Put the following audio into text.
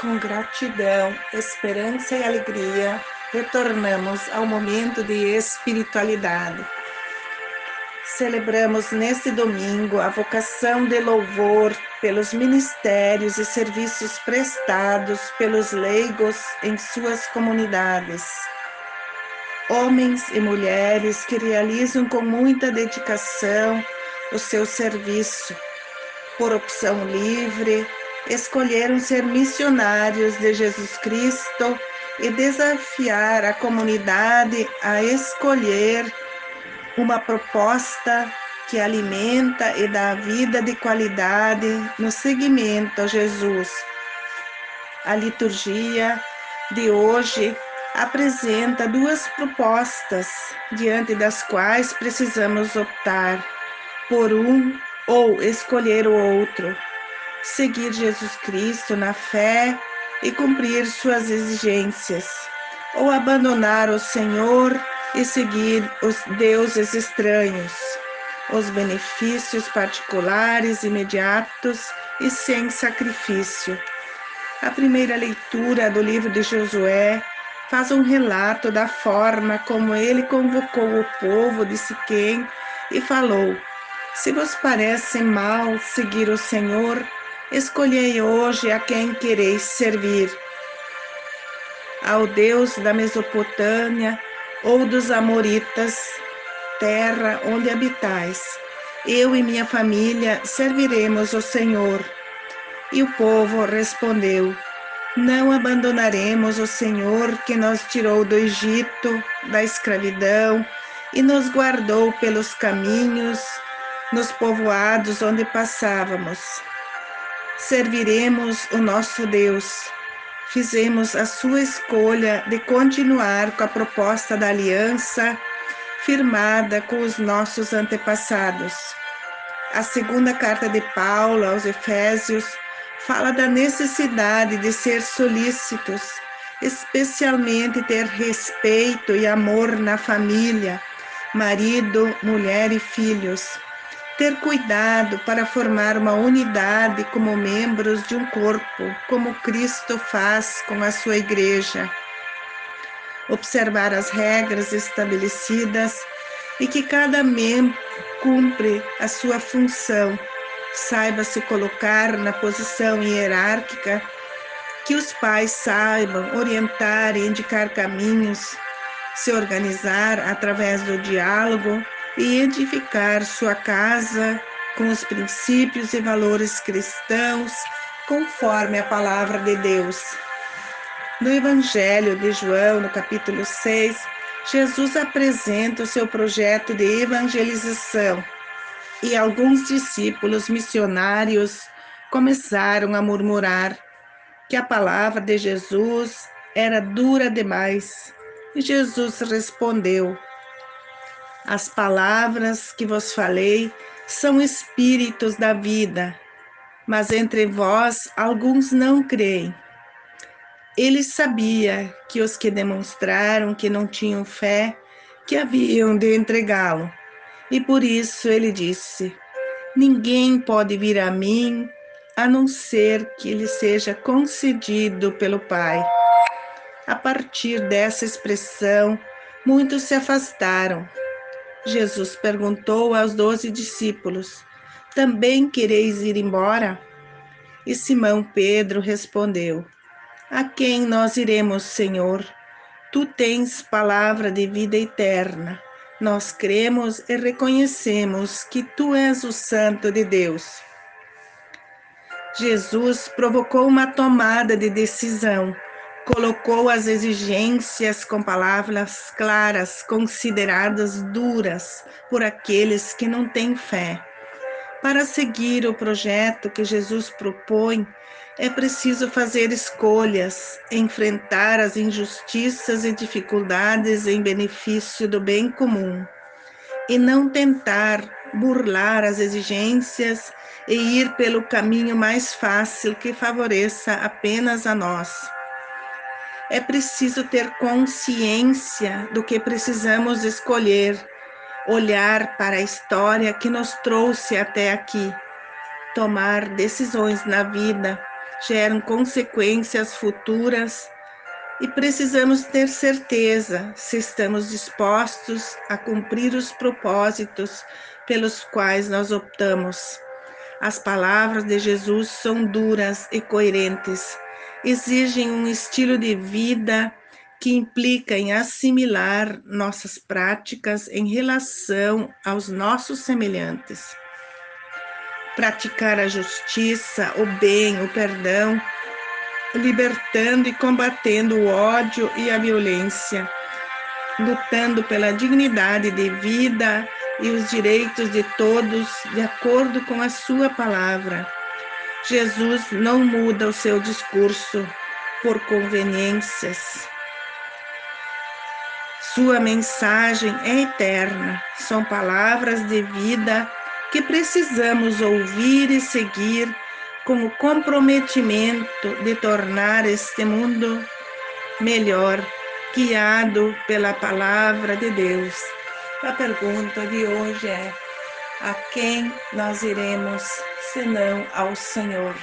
Com gratidão, esperança e alegria, retornamos ao momento de espiritualidade. Celebramos neste domingo a vocação de louvor pelos ministérios e serviços prestados pelos leigos em suas comunidades. Homens e mulheres que realizam com muita dedicação o seu serviço, por opção livre, escolheram ser missionários de Jesus Cristo e desafiar a comunidade a escolher uma proposta que alimenta e dá vida de qualidade no seguimento a Jesus. A liturgia de hoje apresenta duas propostas diante das quais precisamos optar por um ou escolher o outro seguir Jesus Cristo na fé e cumprir suas exigências, ou abandonar o Senhor e seguir os deuses estranhos, os benefícios particulares imediatos e sem sacrifício. A primeira leitura do livro de Josué faz um relato da forma como ele convocou o povo de Siquém e falou: Se vos parece mal seguir o Senhor, Escolhei hoje a quem quereis servir: ao Deus da Mesopotâmia ou dos Amoritas, terra onde habitais. Eu e minha família serviremos o Senhor. E o povo respondeu: Não abandonaremos o Senhor que nos tirou do Egito, da escravidão, e nos guardou pelos caminhos, nos povoados onde passávamos serviremos o nosso Deus. Fizemos a sua escolha de continuar com a proposta da aliança firmada com os nossos antepassados. A segunda carta de Paulo aos Efésios fala da necessidade de ser solícitos, especialmente ter respeito e amor na família, marido, mulher e filhos ter cuidado para formar uma unidade como membros de um corpo, como Cristo faz com a sua igreja. Observar as regras estabelecidas e que cada membro cumpre a sua função, saiba se colocar na posição hierárquica, que os pais saibam orientar e indicar caminhos, se organizar através do diálogo e edificar sua casa com os princípios e valores cristãos, conforme a palavra de Deus. No Evangelho de João, no capítulo 6, Jesus apresenta o seu projeto de evangelização e alguns discípulos missionários começaram a murmurar que a palavra de Jesus era dura demais. E Jesus respondeu: as palavras que vos falei são espíritos da vida, mas entre vós alguns não creem. Ele sabia que os que demonstraram que não tinham fé, que haviam de entregá-lo. E por isso ele disse: Ninguém pode vir a mim a não ser que lhe seja concedido pelo Pai. A partir dessa expressão, muitos se afastaram Jesus perguntou aos doze discípulos: Também quereis ir embora? E Simão Pedro respondeu: A quem nós iremos, Senhor? Tu tens palavra de vida eterna. Nós cremos e reconhecemos que tu és o Santo de Deus. Jesus provocou uma tomada de decisão colocou as exigências com palavras claras, consideradas duras por aqueles que não têm fé. Para seguir o projeto que Jesus propõe, é preciso fazer escolhas, enfrentar as injustiças e dificuldades em benefício do bem comum, e não tentar burlar as exigências e ir pelo caminho mais fácil que favoreça apenas a nós é preciso ter consciência do que precisamos escolher, olhar para a história que nos trouxe até aqui, tomar decisões na vida, geram consequências futuras e precisamos ter certeza se estamos dispostos a cumprir os propósitos pelos quais nós optamos. As palavras de Jesus são duras e coerentes, exigem um estilo de vida que implica em assimilar nossas práticas em relação aos nossos semelhantes. Praticar a justiça, o bem, o perdão, libertando e combatendo o ódio e a violência, lutando pela dignidade de vida e os direitos de todos de acordo com a sua palavra. Jesus não muda o seu discurso por conveniências. Sua mensagem é eterna, são palavras de vida que precisamos ouvir e seguir com o comprometimento de tornar este mundo melhor, guiado pela palavra de Deus. A pergunta de hoje é: a quem nós iremos senão ao Senhor?